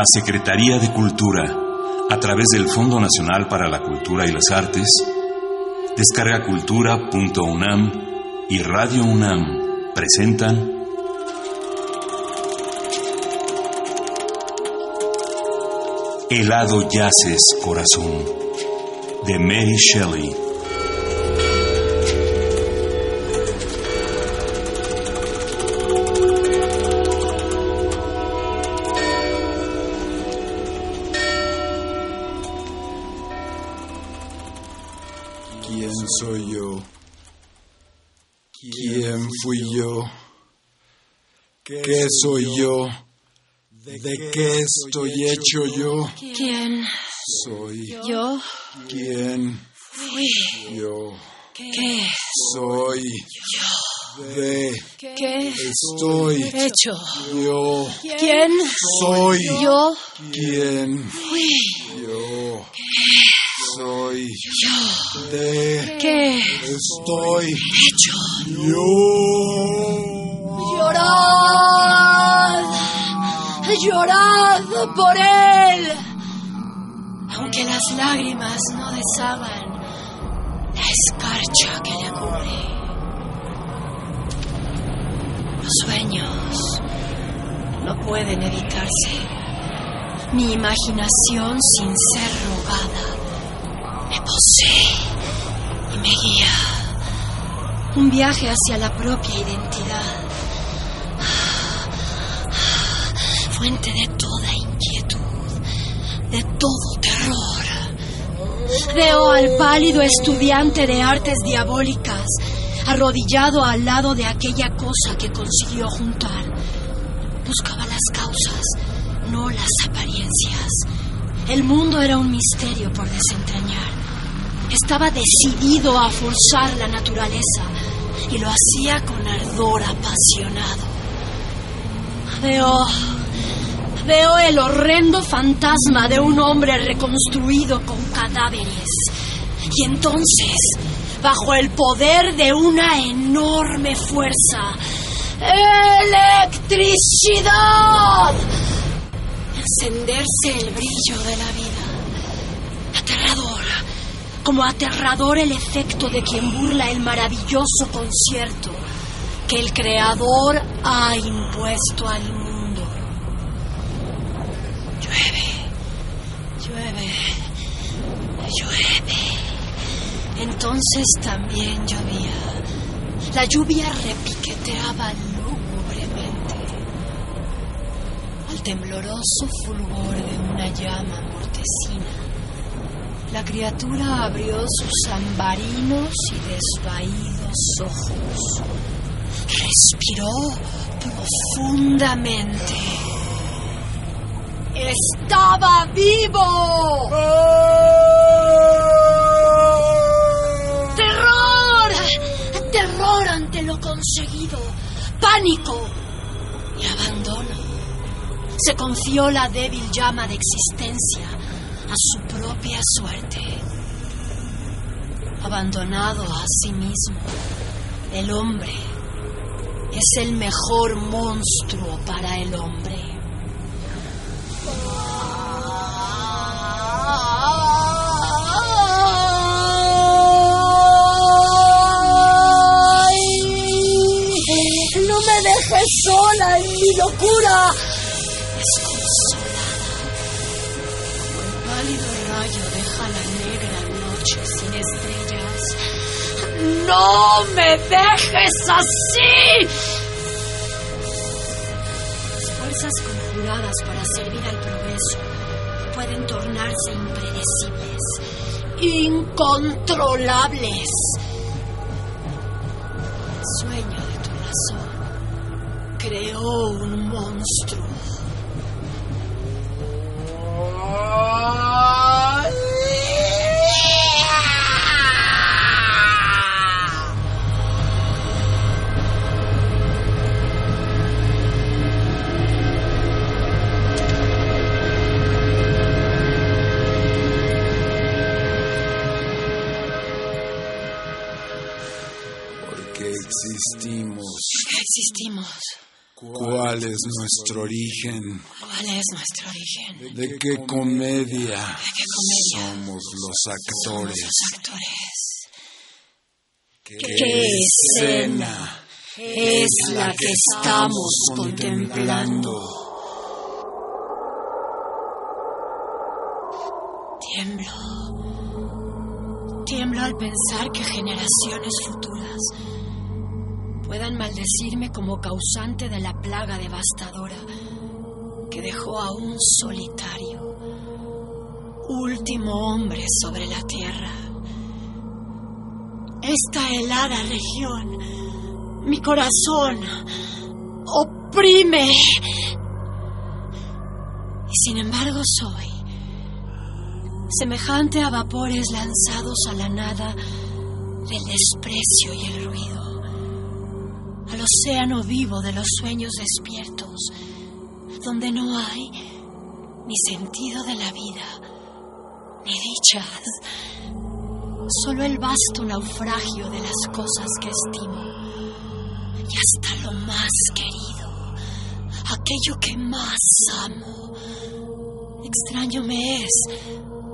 La Secretaría de Cultura, a través del Fondo Nacional para la Cultura y las Artes, descargacultura.unam y Radio UNAM presentan Helado Yaces Corazón, de Mary Shelley. Soy yo? ¿De qué estoy hecho yo? ¿Quién soy? Yo. ¿Quién fui? Yo. ¿Qué soy? Yo. ¿De qué estoy hecho? Yo. ¿Quién soy? Yo. ¿Quién fui? Yo. Soy. Yo. ¿De qué estoy hecho? Yo. Llorad, llorad por él. Aunque las lágrimas no deshagan la escarcha que le cubre. Los sueños no pueden evitarse. Mi imaginación sin ser rogada me posee y me guía. Un viaje hacia la propia identidad fuente de toda inquietud, de todo terror. Veo al pálido estudiante de artes diabólicas arrodillado al lado de aquella cosa que consiguió juntar. Buscaba las causas, no las apariencias. El mundo era un misterio por desentrañar. Estaba decidido a forzar la naturaleza y lo hacía con ardor apasionado. Veo Veo el horrendo fantasma de un hombre reconstruido con cadáveres. Y entonces, bajo el poder de una enorme fuerza, electricidad, encenderse el brillo de la vida. Aterrador, como aterrador el efecto de quien burla el maravilloso concierto que el Creador ha impuesto al mundo. Llueve, llueve. Entonces también llovía. La lluvia repiqueteaba lúgubremente. Al tembloroso fulgor de una llama mortecina, la criatura abrió sus ambarinos y desvaídos ojos. Respiró profundamente estaba vivo. Terror, terror ante lo conseguido, pánico y abandono. Se confió la débil llama de existencia a su propia suerte. Abandonado a sí mismo, el hombre es el mejor monstruo para el hombre. Sola en mi locura. Desconsolada, como el pálido rayo deja la negra noche sin estrellas. ¡No me dejes así! Fuerzas conjuradas para servir al progreso pueden tornarse impredecibles, incontrolables. El sueño de tu razón creó un monstruo. ¡Ah! Existimos. ¿Cuál es nuestro origen? ¿Cuál es nuestro origen? ¿De qué comedia qué comedia? somos los actores? Los actores. ¿Qué ¿Qué escena Es la que estamos contemplando. Tiemblo. Tiemblo al pensar que generaciones futuras puedan maldecirme como causante de la plaga devastadora que dejó a un solitario, último hombre sobre la tierra. Esta helada región, mi corazón, oprime. Y sin embargo soy semejante a vapores lanzados a la nada del desprecio y el ruido, al océano vivo de los sueños despiertos, donde no hay ni sentido de la vida, ni dichas, solo el vasto naufragio de las cosas que estimo, y hasta lo más querido, aquello que más amo. Extraño me es,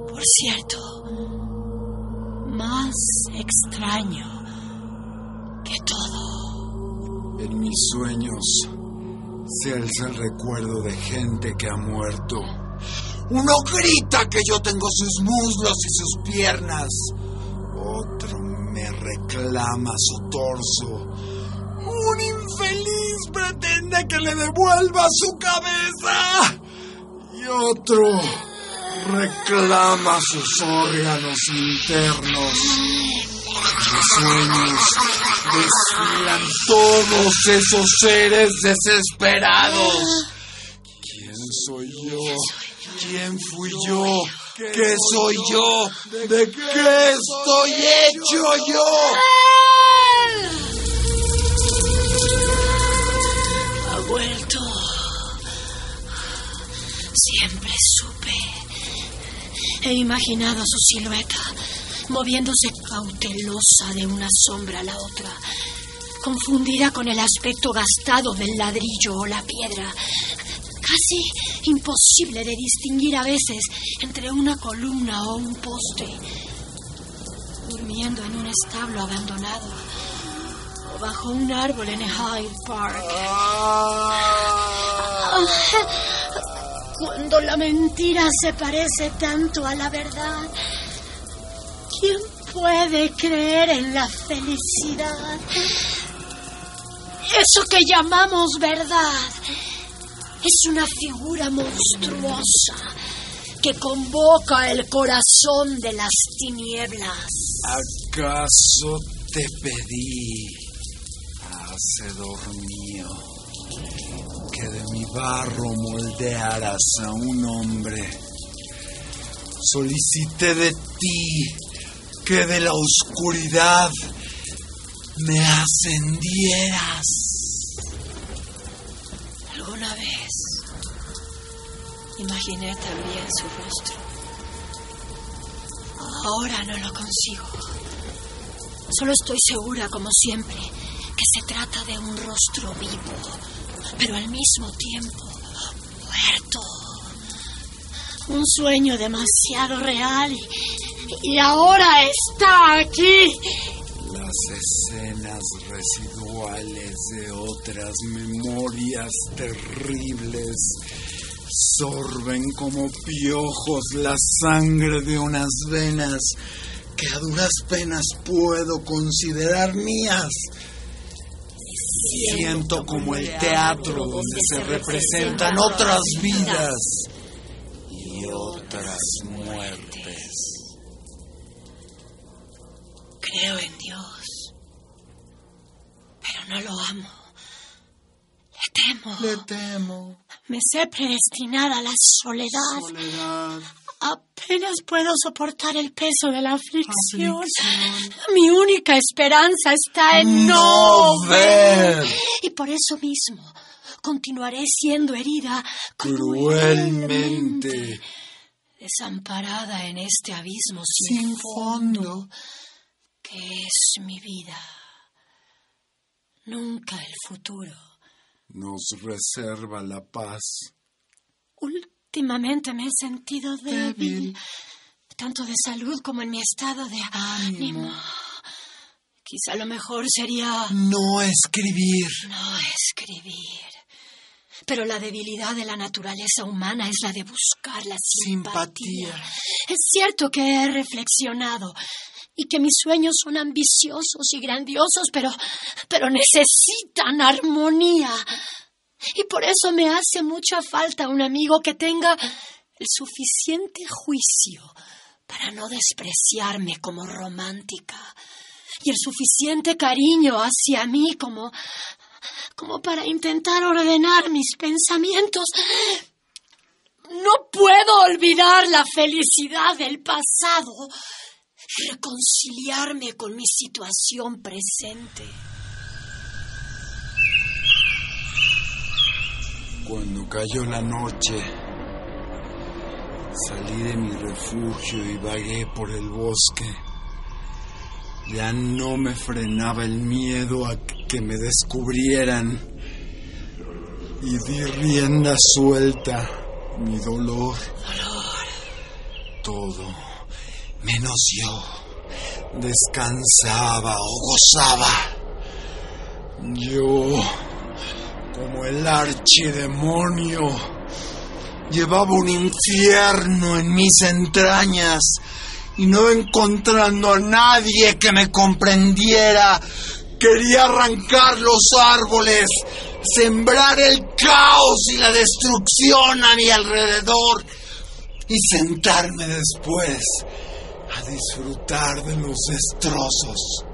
por cierto, más extraño En mis sueños se alza el recuerdo de gente que ha muerto. Uno grita que yo tengo sus muslos y sus piernas. Otro me reclama su torso. Un infeliz pretende que le devuelva su cabeza. Y otro reclama sus órganos internos. Los sueños desfilan todos esos seres desesperados. ¿Quién soy yo? ¿Quién fui yo? ¿Qué soy yo? ¿De qué estoy hecho yo? Ha vuelto. Siempre supe. He imaginado su silueta, moviéndose cautelosa de una sombra a la otra, confundida con el aspecto gastado del ladrillo o la piedra. Casi imposible de distinguir a veces entre una columna o un poste. Durmiendo en un establo abandonado o bajo un árbol en Hyde Park. Cuando la mentira se parece tanto a la verdad, ¿quién puede creer en la felicidad? Eso que llamamos verdad es una figura monstruosa que convoca el corazón de las tinieblas. ¿Acaso te pedí, hacedor mío, que de mi barro moldearas a un hombre? Solicité de ti que de la oscuridad me ascendieras. Alguna vez imaginé también su rostro. Ahora no lo consigo. Solo estoy segura, como siempre, que se trata de un rostro vivo, pero al mismo tiempo muerto. Un sueño demasiado real y, ahora está aquí. Las escenas residuales de otras memorias terribles sorben como piojos la sangre de unas venas que a duras penas puedo considerar mías. Siento como el teatro donde se representan otras vidas y otras muertes. Creo en Dios, no lo amo. Le temo. Le temo. Me sé predestinada a la soledad. Soledad. Apenas puedo soportar el peso de la aflicción. Aflicción. Mi única esperanza está en No no, ver. Y por eso mismo continuaré siendo herida Cruelmente. Desamparada en este abismo sin, Sin fondo. que es mi vida. Nunca el futuro. Nos reserva la paz. Últimamente me he sentido débil, Débil. tanto de salud como en mi estado de ánimo. Quizá lo mejor sería No escribir. no escribir. Pero la debilidad de la naturaleza humana es la de buscar la simpatía. Simpatía. Es cierto que he reflexionado y que mis sueños son ambiciosos y grandiosos, pero, pero necesitan armonía. Y por eso me hace mucha falta un amigo que tenga el suficiente juicio para no despreciarme como romántica y el suficiente cariño hacia mí como como para intentar ordenar mis pensamientos. No puedo olvidar la felicidad del pasado reconciliarme con mi situación presente. Cuando cayó la noche, salí de mi refugio y vagué por el bosque. Ya no me frenaba el miedo a que me descubrieran. Y di rienda suelta mi dolor. Todo, menos yo, descansaba o gozaba. Yo como el archidemonio. Llevaba un infierno en mis entrañas y no encontrando a nadie que me comprendiera, quería arrancar los árboles, sembrar el caos y la destrucción a mi alrededor y sentarme después a disfrutar de los destrozos.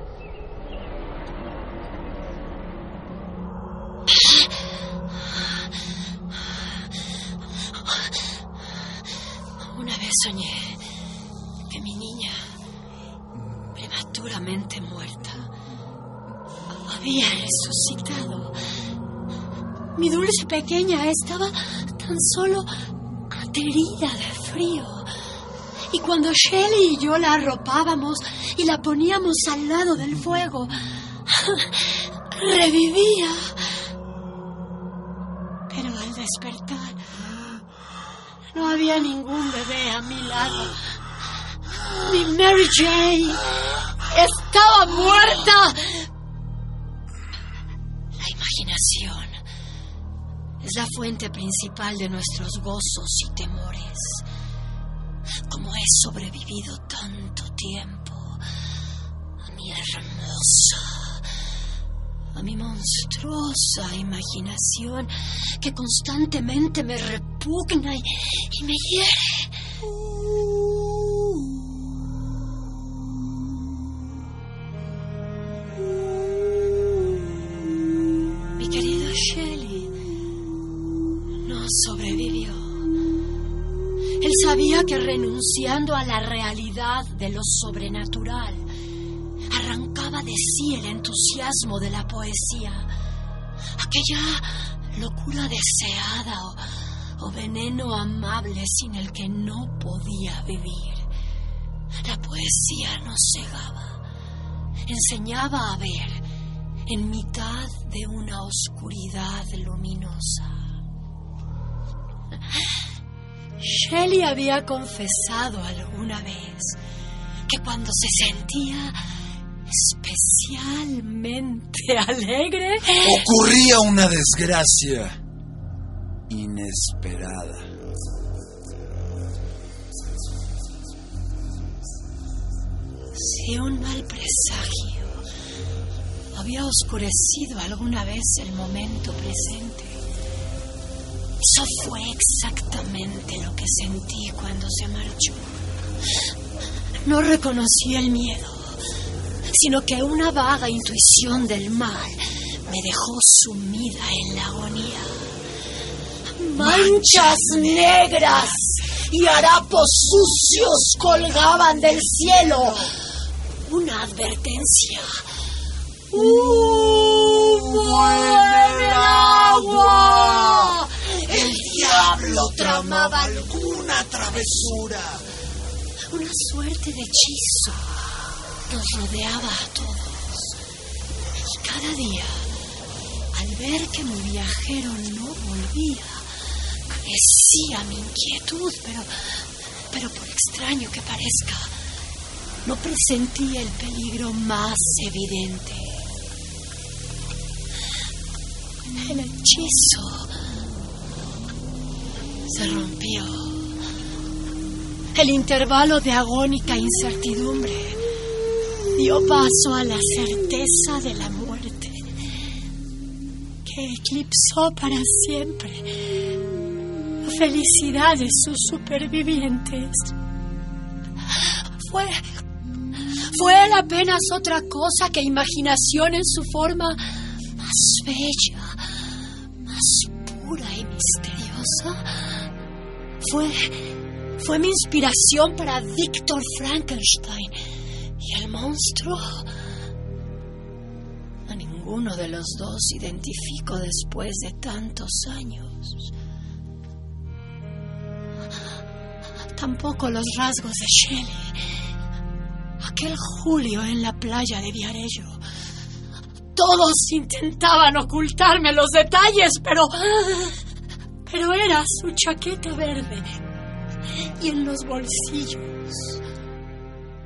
Una vez soñé que mi niña, prematuramente muerta, había resucitado. Mi dulce pequeña estaba tan solo aterida de frío. Y cuando Shelley y yo la arropábamos y la poníamos al lado del fuego, revivía. Pero al despertar, no había ningún bebé a mi lado. Mi Mary Jane estaba muerta. Imaginación es la fuente principal de nuestros gozos y temores. Como he sobrevivido tanto tiempo a mi hermosa, a mi monstruosa imaginación que constantemente me repugna y, y me hiere. Renunciando a la realidad de lo sobrenatural, arrancaba de sí el entusiasmo de la poesía, aquella locura deseada o, veneno amable sin el que no podía vivir. La poesía nos cegaba, enseñaba a ver en mitad de una oscuridad luminosa. Shelley había confesado alguna vez que cuando se sentía especialmente alegre, Ocurría una desgracia inesperada. si un mal presagio había oscurecido alguna vez el momento presente, eso fue exactamente sentí cuando se marchó. No reconocí el miedo, sino que una vaga intuición del mal me dejó sumida en la agonía. Manchas negras y harapos sucios colgaban del cielo. Una advertencia. ¡Humo en agua! Diablo tramaba alguna travesura. Una suerte de hechizo nos rodeaba a todos. Y cada día, al ver que mi viajero no volvía, crecía mi inquietud, pero, pero por extraño que parezca, no presentía el peligro más evidente. El hechizo se rompió. El intervalo de agónica incertidumbre dio paso a la certeza de la muerte, que eclipsó para siempre la felicidad de sus supervivientes. Fue, fue él apenas otra cosa que imaginación en su forma más bella, más pura y misteriosa. Fue, fue mi inspiración para Víctor Frankenstein y el monstruo. A ninguno de los dos identifico después de tantos años. Tampoco los rasgos de Shelley. Aquel julio en la playa de Viarello. Todos intentaban ocultarme los detalles, pero. Pero era su chaqueta verde. Y en los bolsillos.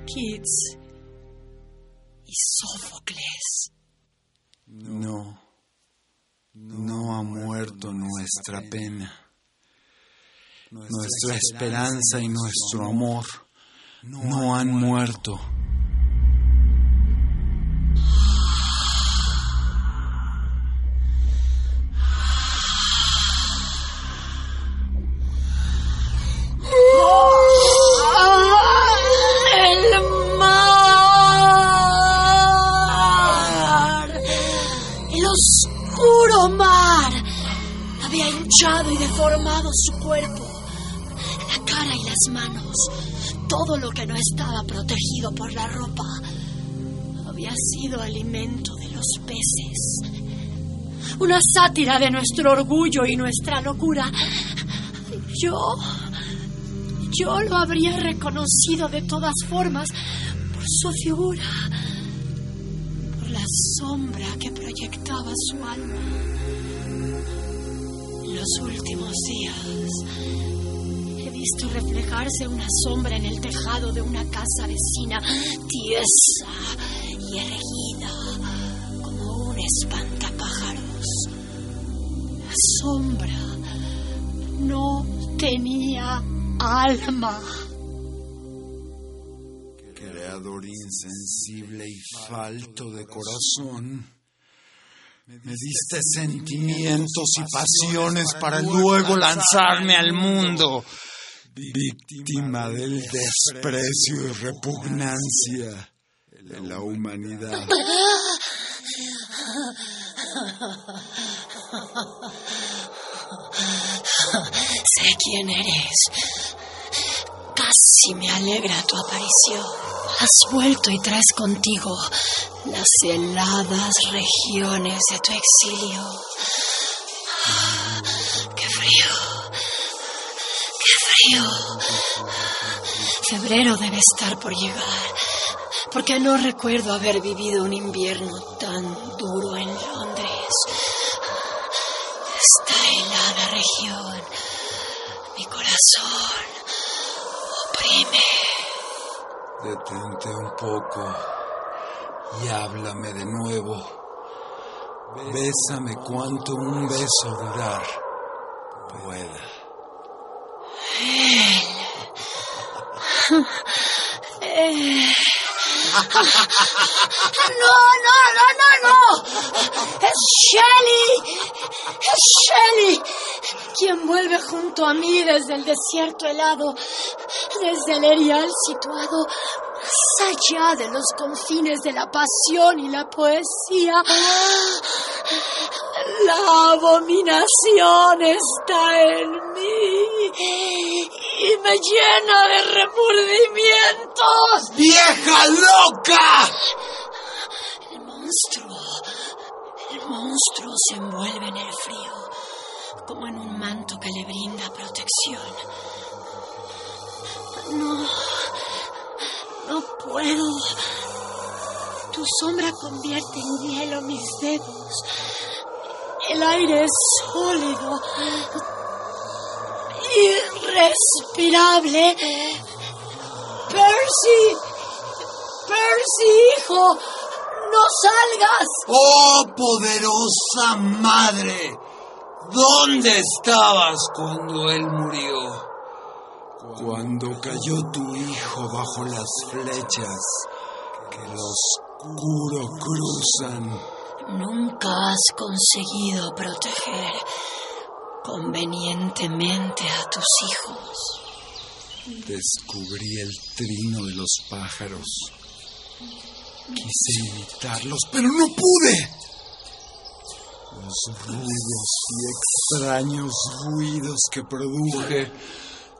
Kids y Sófocles. No, no ha muerto nuestra pena. Nuestra esperanza y nuestro amor no han muerto. El mar. El oscuro mar había hinchado y deformado su cuerpo, la cara y las manos, todo lo que no estaba protegido por la ropa. Había sido alimento de los peces. Una sátira de nuestro orgullo y nuestra locura. Yo yo lo habría reconocido de todas formas por su figura, por la sombra que proyectaba su alma. En los últimos días he visto reflejarse una sombra en el tejado de una casa vecina, tiesa y erguida como un espantapájaros. La sombra no tenía alma. Creador insensible y falto de corazón. Me diste sentimientos y pasiones para luego lanzarme al mundo, víctima del desprecio y repugnancia de la humanidad. Sé quién eres. Casi me alegra tu aparición. Has vuelto y traes contigo las heladas regiones de tu exilio. ¡Qué frío! ¡Qué frío! Febrero debe estar por llegar, porque no recuerdo haber vivido un invierno tan duro en región, mi corazón, oprime. Detente un poco y háblame de nuevo. Bésame cuanto un beso durar pueda. Eh. No, no, no, no, no. Es Shelly. Es Shelly. Quien vuelve junto a mí desde el desierto helado, desde el erial situado más allá de los confines de la pasión y la poesía. La abominación está en mí y me llena de remordimientos. ¡Vieja loca! El monstruo, el monstruo se envuelve en el frío, como en un manto que le brinda protección. No, no puedo. Tu sombra convierte en hielo mis dedos. El aire es sólido, irrespirable. Percy, Percy, hijo, no salgas. ¡Oh, poderosa madre! ¿Dónde estabas cuando él murió? Cuando cayó tu hijo bajo las flechas que el oscuro cruzan. Nunca has conseguido proteger convenientemente a tus hijos. Descubrí el trino de los pájaros. Quise imitarlos, pero no pude. Los rudos y extraños ruidos que produje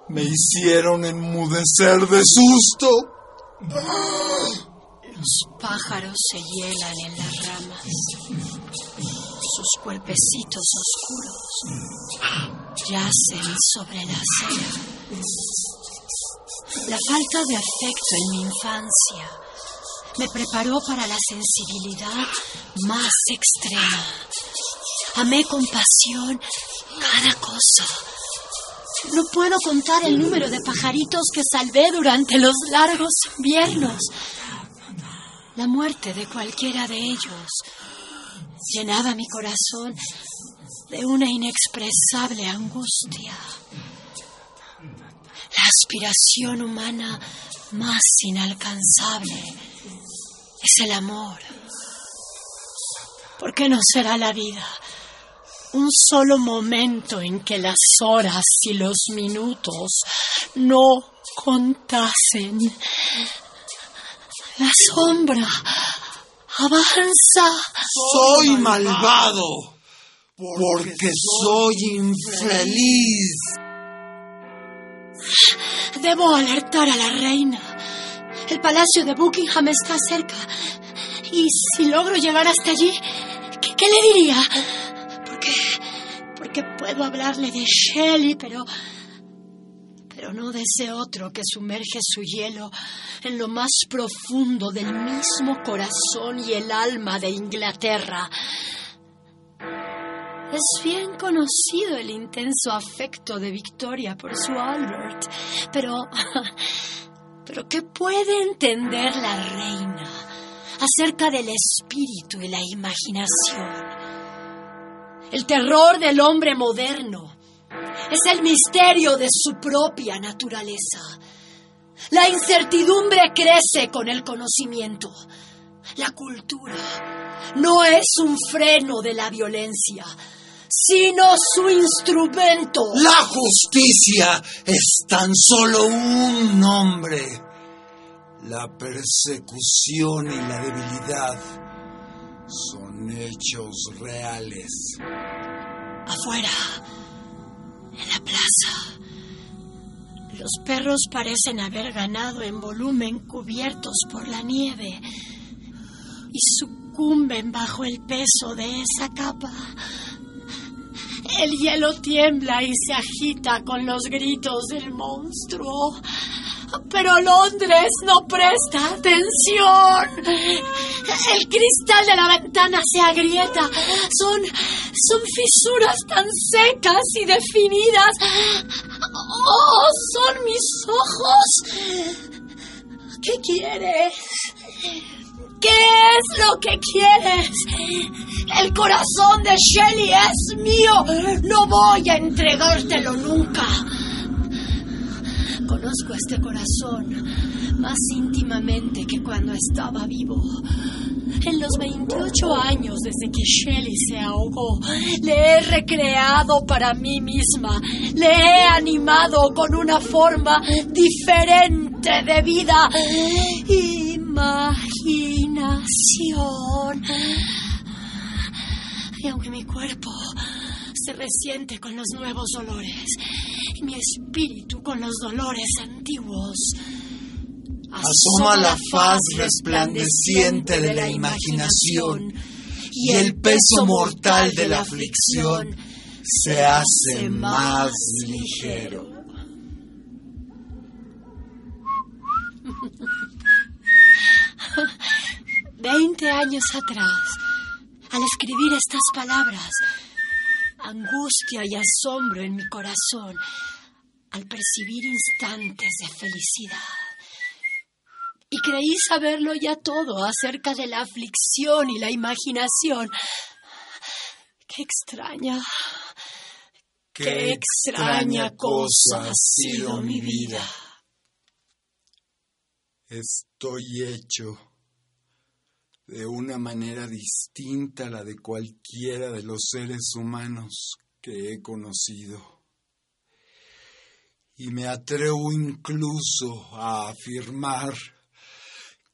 me hicieron enmudecer de susto. Los pájaros se hielan en las ramas. Sus cuerpecitos oscuros yacen sobre la acera. La falta de afecto en mi infancia me preparó para la sensibilidad más extrema. Amé con pasión cada cosa. No puedo contar el número de pajaritos que salvé durante los largos inviernos. La muerte de cualquiera de ellos llenaba mi corazón de una inexpresable angustia. La aspiración humana más inalcanzable es el amor. ¿Por qué no será la vida un solo momento en que las horas y los minutos no contasen? La sombra avanza. Soy malvado porque soy infeliz. Debo alertar a la reina. El palacio de Buckingham está cerca. Y si logro llegar hasta allí, ¿qué, qué le diría? Porque, porque puedo hablarle de Shelley, pero, pero no de ese otro que sumerge su hielo en lo más profundo del mismo corazón y el alma de Inglaterra. Es bien conocido el intenso afecto de Victoria por su Albert, pero... Pero ¿qué puede entender la reina acerca del espíritu y la imaginación? El terror del hombre moderno es el misterio de su propia naturaleza. La incertidumbre crece con el conocimiento. La cultura no es un freno de la violencia, sino su instrumento. La justicia es tan solo un nombre. La persecución y la debilidad son hechos reales. Afuera, en la plaza, los perros parecen haber ganado en volumen cubiertos por la nieve y sucumben bajo el peso de esa capa. El hielo tiembla y se agita con los gritos del monstruo. Pero Londres no presta atención. El cristal de la ventana se agrieta. Son, son fisuras tan secas y definidas. Oh, son mis ojos. ¿Qué quieres? ¿Qué es lo que quieres? El corazón de Shelley es mío. No voy a entregártelo nunca. Conozco este corazón más íntimamente que cuando estaba vivo. En los 28 años desde que Shelley se ahogó, le he recreado para mí misma, le he animado con una forma diferente de vida imaginación. Y aunque mi cuerpo se resiente con los nuevos dolores y mi espíritu con los dolores antiguos, asoma la faz resplandeciente de la imaginación y el peso mortal de la aflicción se hace más ligero. Veinte años atrás, al escribir estas palabras, angustia y asombro en mi corazón, al percibir instantes de felicidad. Y creí saberlo ya todo acerca de la aflicción y la imaginación. Qué extraña, qué extraña cosa ha sido mi vida. Estoy hecho de una manera distinta a la de cualquiera de los seres humanos que he conocido. Y me atrevo incluso a afirmar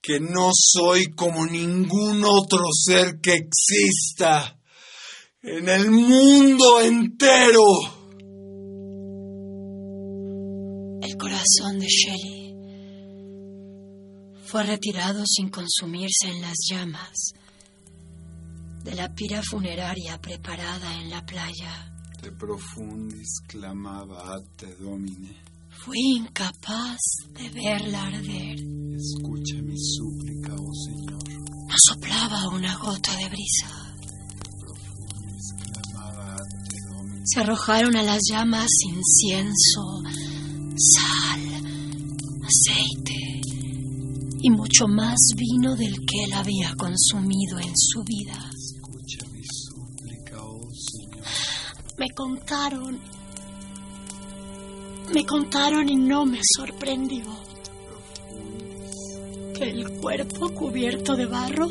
que no soy como ningún otro ser que exista en el mundo entero. El corazón de Shelley fue retirado sin consumirse en las llamas de la pira funeraria preparada en la playa. De profundis clamaba te domine. Fui incapaz de verla arder. Escucha mi súplica, oh Señor. No soplaba una gota de brisa. Profundis clamaba te domine. Se arrojaron a las llamas incienso, sal, aceite y mucho más vino del que él había consumido en su vida. Escucha mi súplica, oh Señor. Me contaron, me contaron y no me sorprendió que el cuerpo cubierto de barro,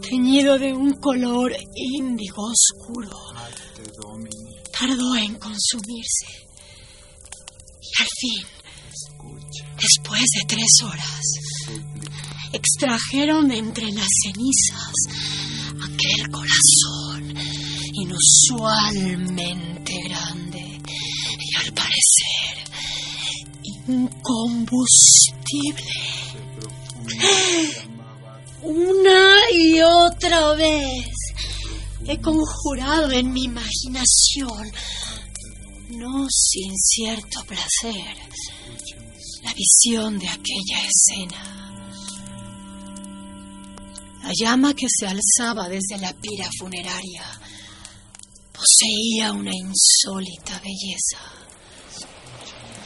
teñido de un color índigo oscuro, tardó en consumirse. Y al fin, después de tres horas, extrajeron entre las cenizas aquel corazón inusualmente grande y al parecer incombustible. Una y otra vez he conjurado en mi imaginación, no sin cierto placer, la visión de aquella escena. La llama que se alzaba desde la pira funeraria poseía una insólita belleza.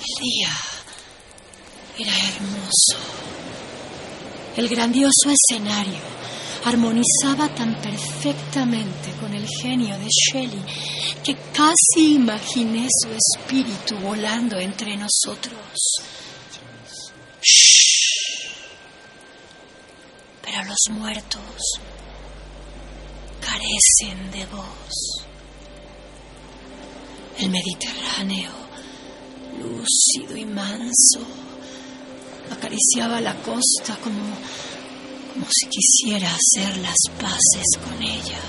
El día era hermoso. El grandioso escenario armonizaba tan perfectamente con el genio de Shelley que casi imaginé su espíritu volando entre nosotros. Shh. Pero los muertos carecen de voz. El Mediterráneo, lúcido y manso, acariciaba la costa como, como si quisiera hacer las paces con ella.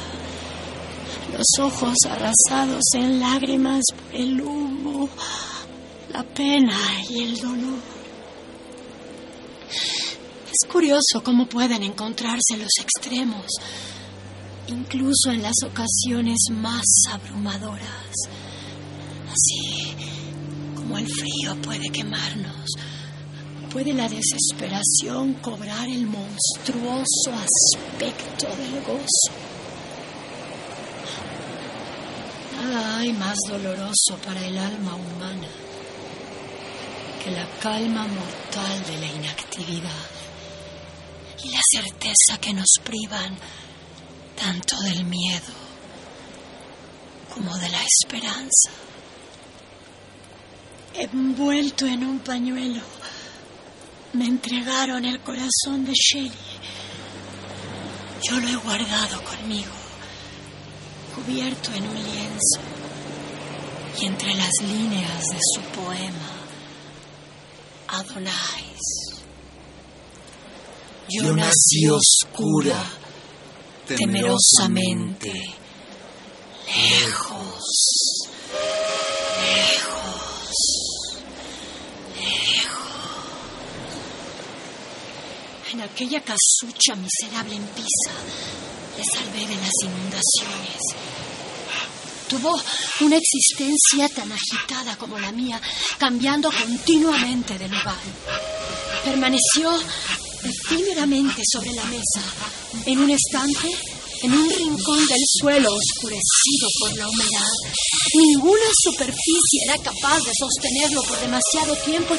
Los ojos arrasados en lágrimas por el humo, la pena y el dolor. Es curioso cómo pueden encontrarse los extremos, incluso en las ocasiones más abrumadoras. Así como el frío puede quemarnos, puede la desesperación cobrar el monstruoso aspecto del gozo. Nada hay más doloroso para el alma humana que la calma mortal de la inactividad y la certeza que nos privan tanto del miedo como de la esperanza. Envuelto en un pañuelo, me entregaron el corazón de Shelley. Yo lo he guardado conmigo, cubierto en un lienzo y entre las líneas de su poema, Adonais. Yo nací oscura, temerosamente, lejos, lejos, lejos. En aquella casucha miserable en Pisa, le salvé de las inundaciones. Tuvo una existencia tan agitada como la mía, cambiando continuamente de lugar. Permaneció efímeramente sobre la mesa, en un estante, en un rincón del suelo oscurecido por la humedad. Ninguna superficie era capaz de sostenerlo por demasiado tiempo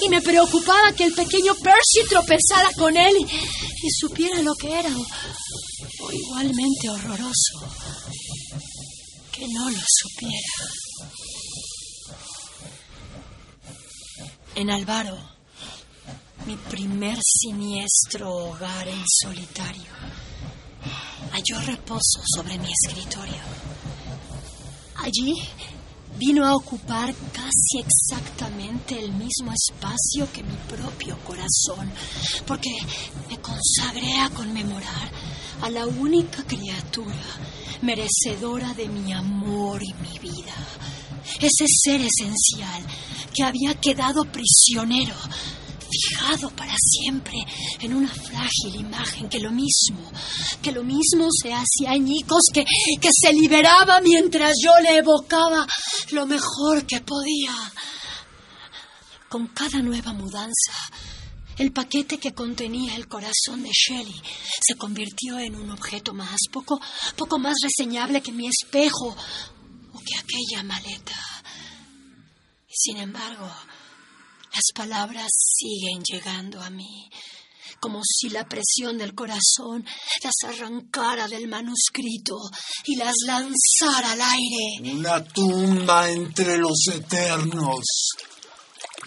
y me preocupaba que el pequeño Percy tropezara con él y, supiera lo que era o, o igualmente horroroso que no lo supiera. En Álvaro, mi primer siniestro hogar en solitario, halló reposo sobre mi escritorio. Allí vino a ocupar casi exactamente el mismo espacio que mi propio corazón, porque me consagré a conmemorar a la única criatura merecedora de mi amor y mi vida. Ese ser esencial que había quedado prisionero, fijado para siempre en una frágil imagen que lo mismo, que lo mismo se hacía añicos, que, que se liberaba mientras yo le evocaba lo mejor que podía. Con cada nueva mudanza, el paquete que contenía el corazón de Shelley se convirtió en un objeto más, poco, poco más reseñable que mi espejo o que aquella maleta. Sin embargo, las palabras siguen llegando a mí, como si la presión del corazón las arrancara del manuscrito y las lanzara al aire. Una tumba entre los eternos.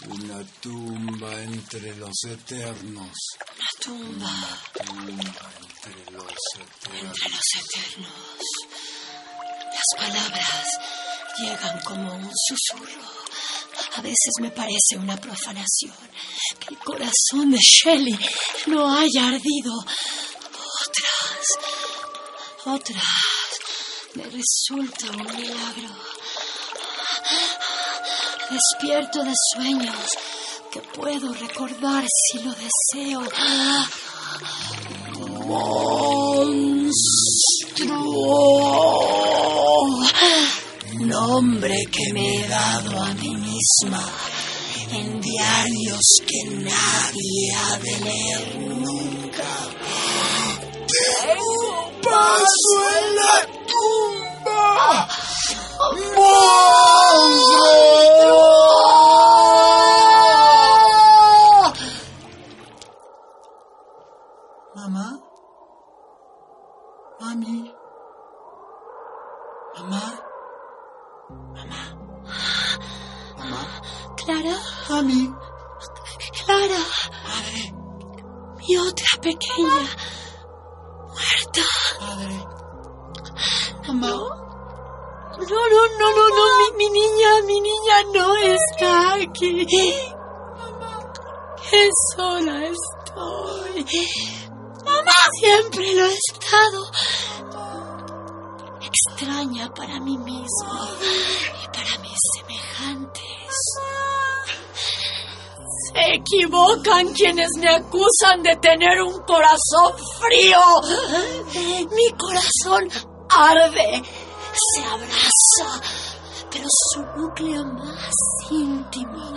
Una tumba entre los eternos. Una tumba Tumba entre los eternos. entre los eternos. Las palabras llegan como un susurro. A veces me parece una profanación que el corazón de Shelley no haya ardido. Otras, otras, me resulta un milagro. Despierto de sueños que puedo recordar si lo deseo. Monstruo. Nombre que me he dado a mí misma en diarios que nadie ha de leer nunca. ¡Paso en la tumba! ¡Monstruo! Clara, Mami. Clara, Madre. mi otra pequeña, muerta. Padre. Mamá. No, no, no, no, no, mi, mi niña, mi niña no está aquí. Qué sola estoy. Mamá siempre lo he estado. Extraña para mí mismo y para mis semejantes. Equivocan quienes me acusan de tener un corazón frío. Mi corazón arde, se abraza, pero su núcleo más íntimo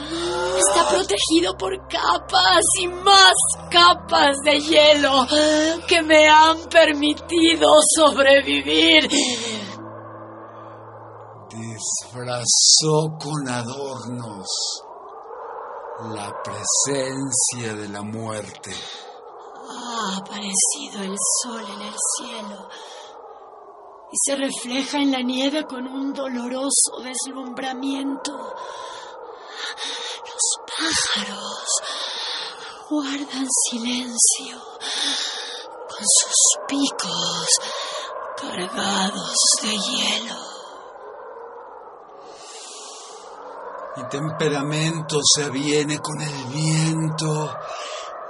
está protegido por capas y más capas de hielo que me han permitido sobrevivir. disfrazó con adornos la presencia de la muerte. Ha aparecido el sol en el cielo y se refleja en la nieve con un doloroso deslumbramiento. Los pájaros guardan silencio con sus picos cargados de hielo. Mi temperamento se aviene con el viento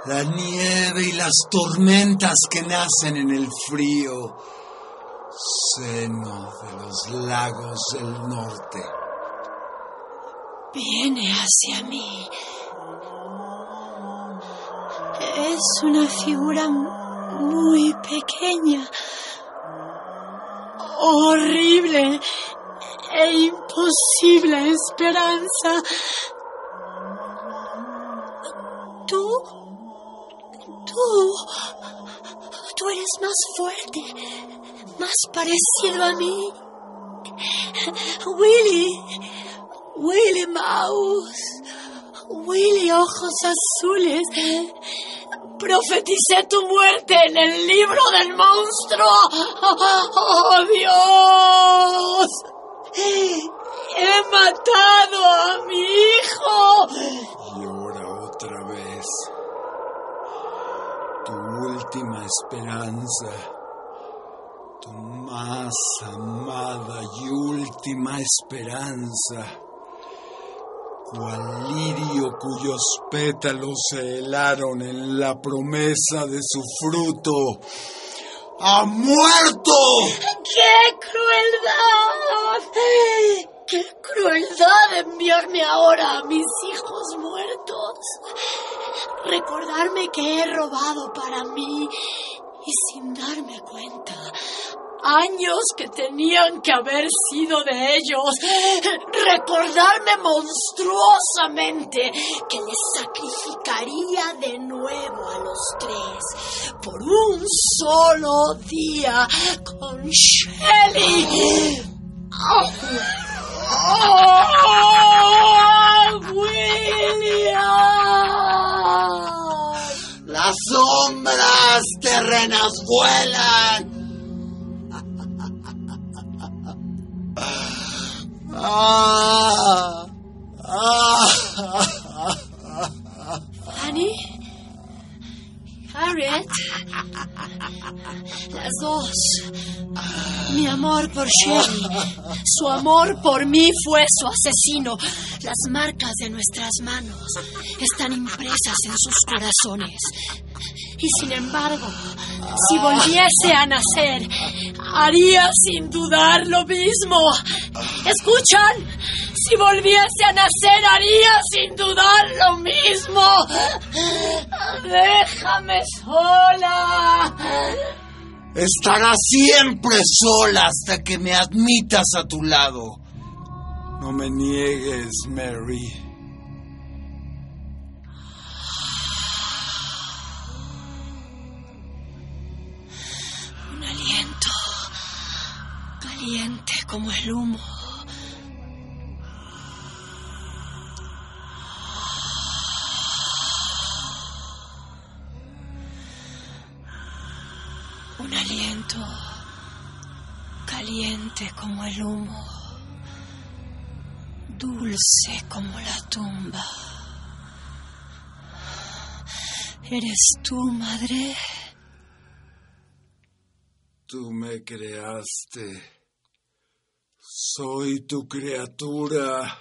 La nieve y las tormentas que nacen en el frío seno de los lagos del norte. Viene hacia mí. Es una figura muy pequeña, horrible e imposible esperanza. Tú, tú, tú eres más fuerte, más parecido a mí. Willy, Willy Mouse, Willy Ojos Azules. Profeticé tu muerte en el libro del monstruo. ¡Oh, Dios! He matado a mi hijo. Y ahora otra vez. Tu última esperanza tu más amada y última esperanza, cual lirio cuyos pétalos se helaron en la promesa de su fruto, ¡ha muerto! ¡Qué crueldad! ¡Qué crueldad enviarme ahora a mis hijos muertos! Recordarme que he robado para mí y sin darme cuenta años que tenían que haber sido de ellos, recordarme monstruosamente que les sacrificaría de nuevo a los tres por un solo día con Shelly. ¡Oh! William! Las sombras terrenas vuelan Ah, Annie, Harriet, las dos. Mi amor por Shelly, su amor por mí fue su asesino. Las marcas de nuestras manos están impresas en sus corazones. Y sin embargo, si volviese a nacer, haría sin dudar lo mismo. ¿Escuchan? Si volviese a nacer, haría sin dudar lo mismo. Déjame sola. Estarás siempre sola hasta que me admitas a tu lado. No me niegues, Mary. Un aliento caliente como el humo. Un aliento caliente como el humo, dulce como la tumba. ¿Eres tú, madre? Tú me creaste. Soy tu criatura.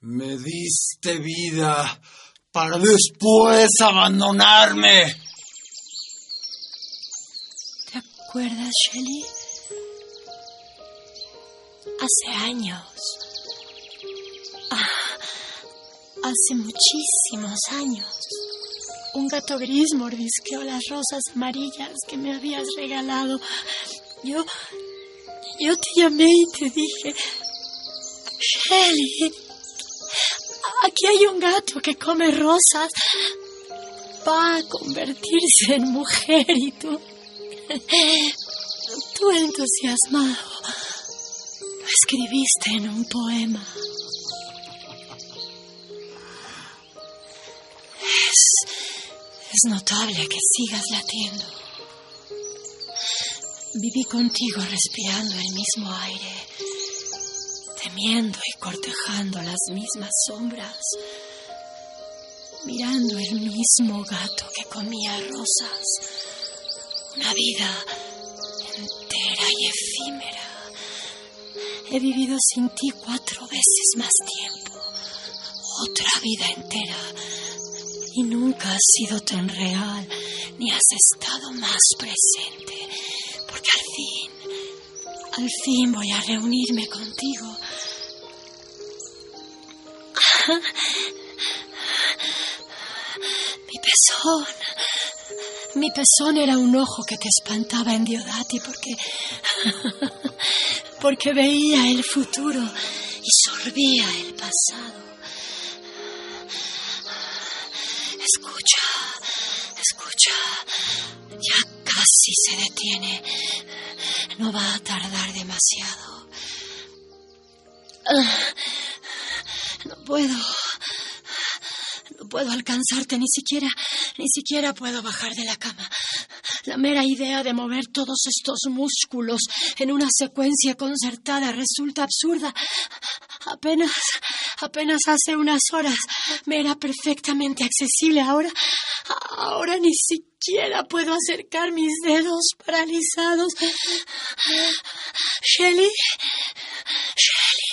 Me diste vida para después abandonarme. ¿Te acuerdas, Shelly? Hace años. Ah, hace muchísimos años. Un gato gris mordisqueó las rosas amarillas que me habías regalado. Yo. Yo te llamé y te dije. Shelly. Aquí hay un gato que come rosas. Va a convertirse en mujer y tú. Tú entusiasmado. Lo escribiste en un poema. Es. Es notable que sigas latiendo. Viví contigo respirando el mismo aire, temiendo y cortejando las mismas sombras, mirando el mismo gato que comía rosas. Una vida entera y efímera. He vivido sin ti cuatro veces más tiempo. Otra vida entera Y nunca has sido tan real, ni has estado más presente, porque al fin, al fin voy a reunirme contigo. Mi pezón, mi pezón era un ojo que te espantaba en Diodati porque, porque veía el futuro y sorbía el pasado. Escucha, escucha, ya casi se detiene. No va a tardar demasiado. Ah, no puedo. Puedo alcanzarte ni siquiera, ni siquiera puedo bajar de la cama. La mera idea de mover todos estos músculos en una secuencia concertada resulta absurda. Apenas, apenas hace unas horas me era perfectamente accesible. Ahora, ahora ni siquiera puedo acercar mis dedos paralizados. Shelly, Shelly,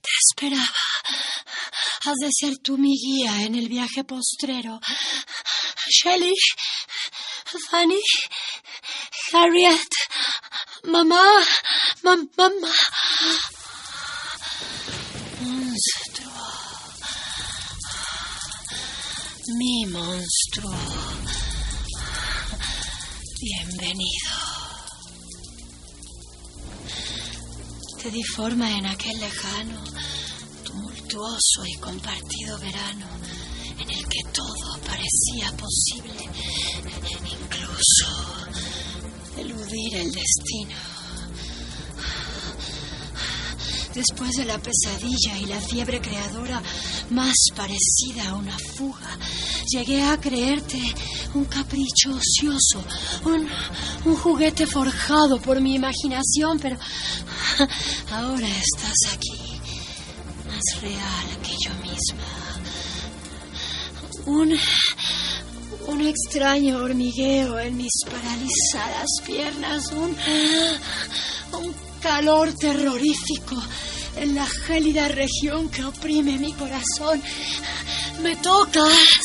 te esperaba. Has de ser tú mi guía en el viaje postrero. Shelly, Fanny, Harriet, mamá, mam mamá. Monstruo. Mi monstruo. Bienvenido. Te di forma en aquel lejano, tumultuoso y compartido verano en el que todo parecía posible, incluso eludir el destino. Después de la pesadilla y la fiebre creadora más parecida a una fuga, llegué a creerte un capricho ocioso, un, un juguete forjado por mi imaginación, pero ahora estás aquí, real que yo misma. Un, un extraño hormigueo en mis paralizadas piernas, un, un calor terrorífico en la gélida región que oprime mi corazón. ¿Me tocas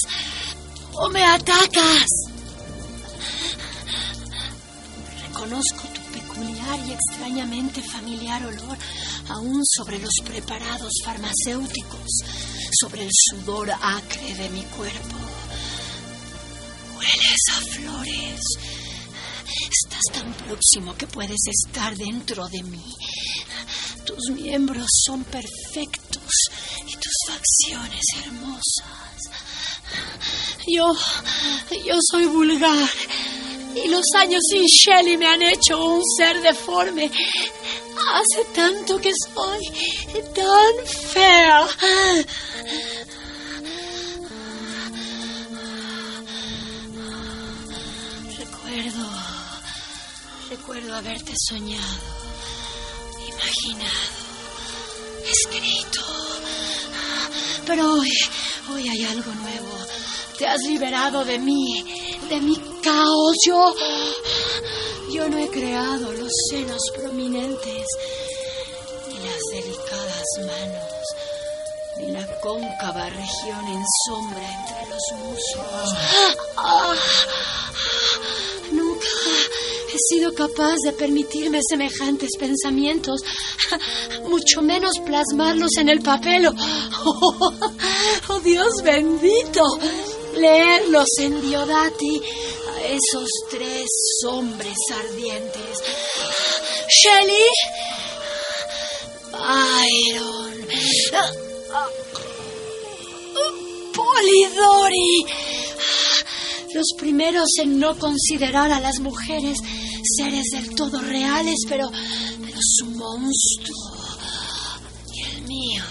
o me atacas? Reconozco tu peculiar y extrañamente familiar olor aún sobre los preparados farmacéuticos, sobre el sudor acre de mi cuerpo. Hueles a flores. Estás tan próximo que puedes estar dentro de mí. Tus miembros son perfectos y tus facciones hermosas. Yo, yo soy vulgar y los años sin Shelley me han hecho un ser deforme. Hace tanto que soy tan fea. Recuerdo, recuerdo haberte soñado, imaginado, escrito. Pero hoy, hoy hay algo nuevo. Te has liberado de mí, de mi caos. Yo, yo no he creado los senos prominentes, ni las delicadas manos, ni la cóncava región en sombra entre los muslos. Nunca he sido capaz de permitirme semejantes pensamientos, mucho menos plasmarlos en el papel. Oh, oh, Dios bendito, leerlos en Diodati esos tres hombres ardientes. Shelley, Byron, Polidori. Los primeros en no considerar a las mujeres seres del todo reales, pero, pero su monstruo y el mío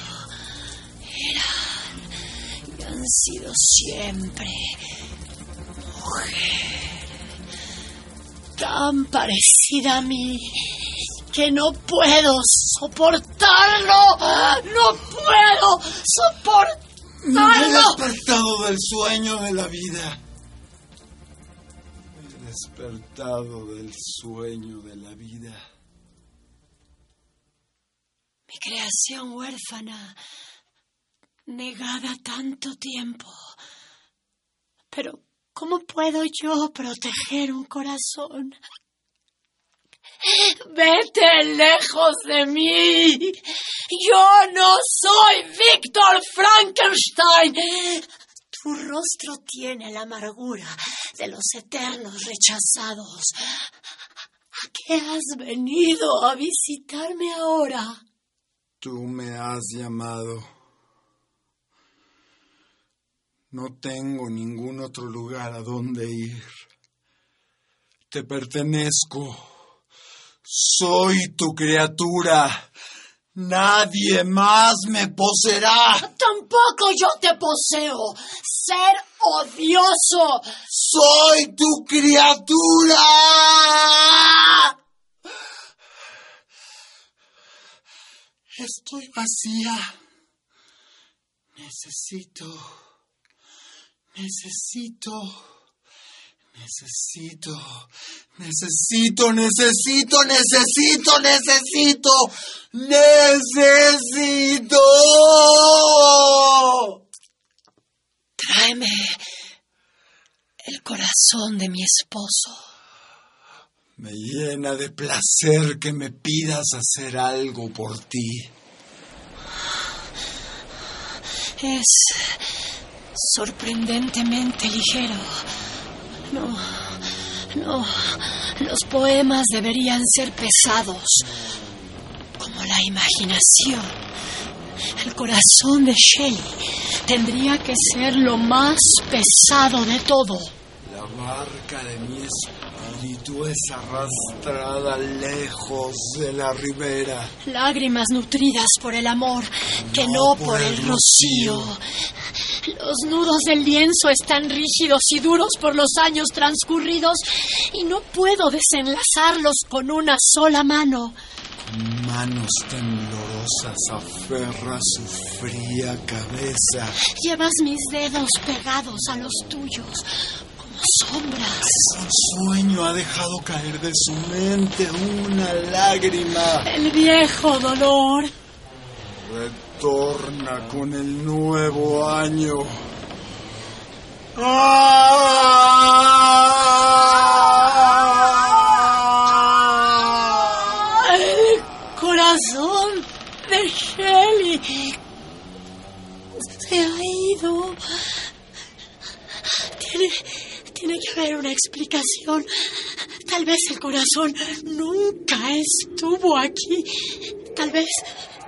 eran y han sido siempre mujer tan parecida a mí que no puedo soportarlo, no puedo soportarlo. Me he despertado del sueño de la vida. Me he despertado del sueño de la vida. Mi creación huérfana negada tanto tiempo. Pero, ¿cómo puedo yo proteger un corazón? Vete lejos de mí. Yo no soy Víctor Frankenstein. Tu rostro tiene la amargura de los eternos rechazados. ¿A qué has venido a visitarme ahora? Tú me has llamado. No tengo ningún otro lugar a donde ir. Te pertenezco. Soy tu criatura. Nadie más me poseerá. Tampoco yo te poseo. Ser odioso. Soy tu criatura. Estoy vacía. Necesito. Necesito. Necesito, necesito, necesito, necesito, necesito, necesito. Tráeme el corazón de mi esposo. Me llena de placer que me pidas hacer algo por ti. Es sorprendentemente ligero. No, no, los poemas deberían ser pesados, como la imaginación. El corazón de Shelley tendría que ser lo más pesado de todo. La barca de mi espíritu es arrastrada lejos de la ribera. Lágrimas nutridas por el amor, que no, por, el rocío. Los nudos del lienzo están rígidos y duros por los años transcurridos y no puedo desenlazarlos con una sola mano. Manos temblorosas aferra su fría cabeza. Llevas mis dedos pegados a los tuyos como sombras. Un sueño ha dejado caer de su mente una lágrima. El viejo dolor. Retorna con el nuevo año. ¡Ah! El corazón de Shelley se ha ido. Tiene, tiene que haber una explicación. Tal vez el corazón nunca estuvo aquí. Tal vez,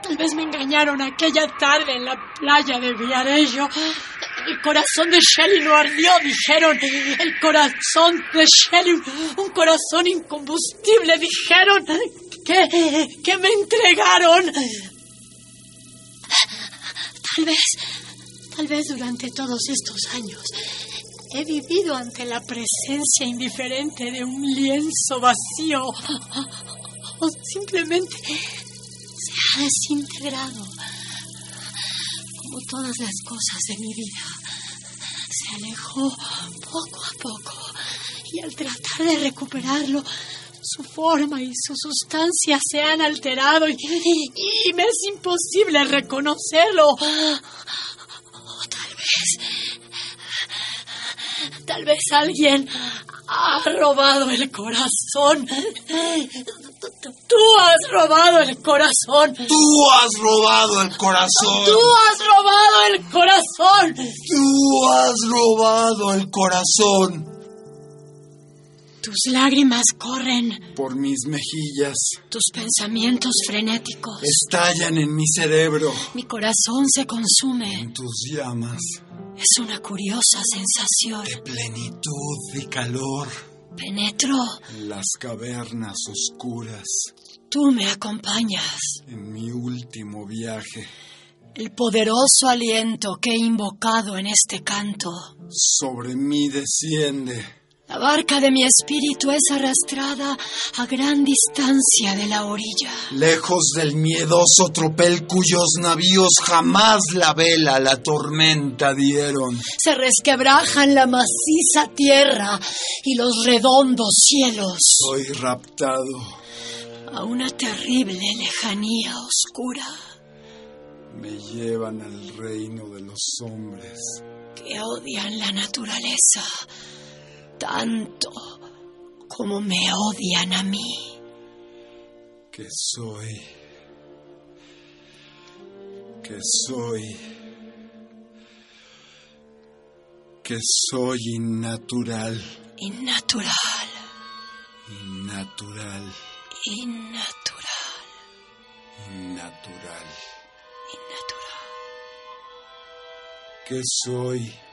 tal vez me engañaron aquella tarde en la playa de Villarejo. El corazón de Shelley no ardió, dijeron. El corazón de Shelley, un corazón incombustible, dijeron. Que, que me entregaron. Tal vez, tal vez durante todos estos años he vivido ante la presencia indiferente de un lienzo vacío. O simplemente ha desintegrado como todas las cosas de mi vida. Se alejó poco a poco y al tratar de recuperarlo, su forma y su sustancia se han alterado y, y me es imposible reconocerlo. O tal vez, tal vez alguien ha robado el corazón. Tú has robado el corazón. Tú has robado el corazón. Tú has robado el corazón. Tú has robado el corazón. Tus lágrimas corren, Por mis mejillas tus pensamientos frenéticos. estallan en mi cerebro. Mi corazón se consume. En tus llamas Es una curiosa sensación. de plenitud y calor. Penetro, Las cavernas oscuras tú me acompañas. en mi último viaje. El poderoso aliento que he invocado en este canto. Sobre mí desciende. La barca de mi espíritu es arrastrada a gran distancia de la orilla. Lejos del miedoso tropel cuyos navíos jamás la vela la tormenta dieron. Se resquebrajan la maciza tierra y los redondos cielos Soy raptado. a una terrible lejanía oscura. me llevan al reino de los hombres. Que odian la naturaleza tanto como me odian a mí. Que soy. Que soy. Que soy innatural. Innatural. Innatural. Innatural. Innatural. Innatural. Que soy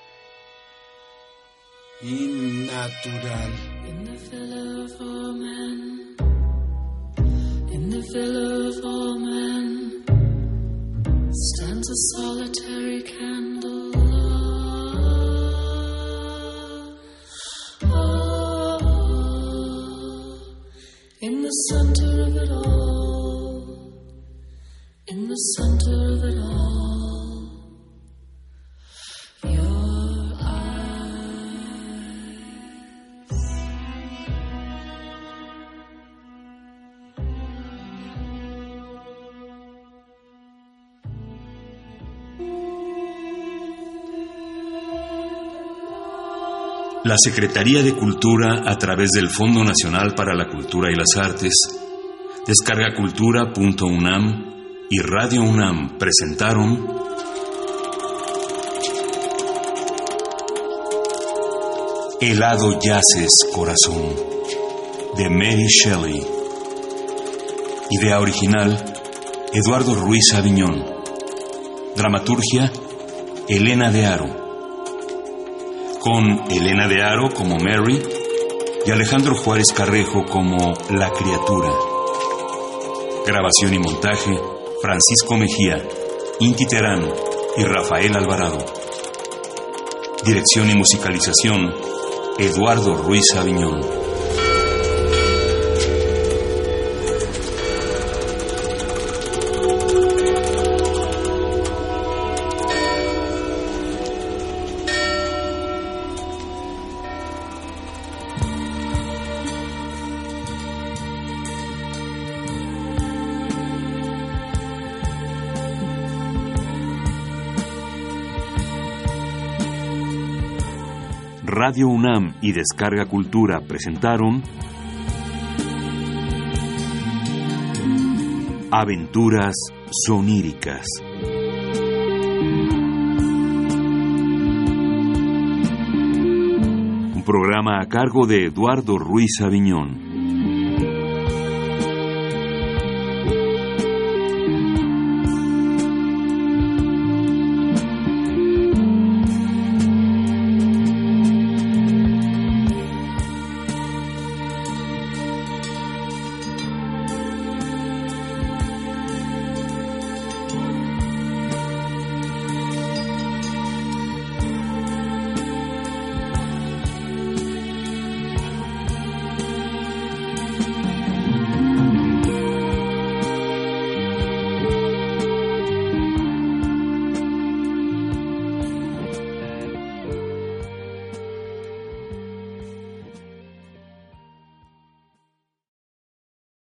innatural. In the villa of all men, in the villa of all men, stands a solitary candle. Ah, ah, in the center of it all, in the center of it all, La Secretaría de Cultura, a través del Fondo Nacional para la Cultura y las Artes, Descargacultura.unam y Radio UNAM presentaron Helado Yaces Corazón, de Mary Shelley. Idea original, Eduardo Ruiz Aviñón. Dramaturgia, Elena de Aro con Elena de Aro como Mary y Alejandro Juárez Carrejo como La Criatura. Grabación y montaje, Francisco Mejía, Inti Terán y Rafael Alvarado. Dirección y musicalización, Eduardo Ruiz Aviñón. Radio UNAM y Descarga Cultura presentaron Aventuras soníricas. Un programa a cargo de Eduardo Ruiz Aviñón.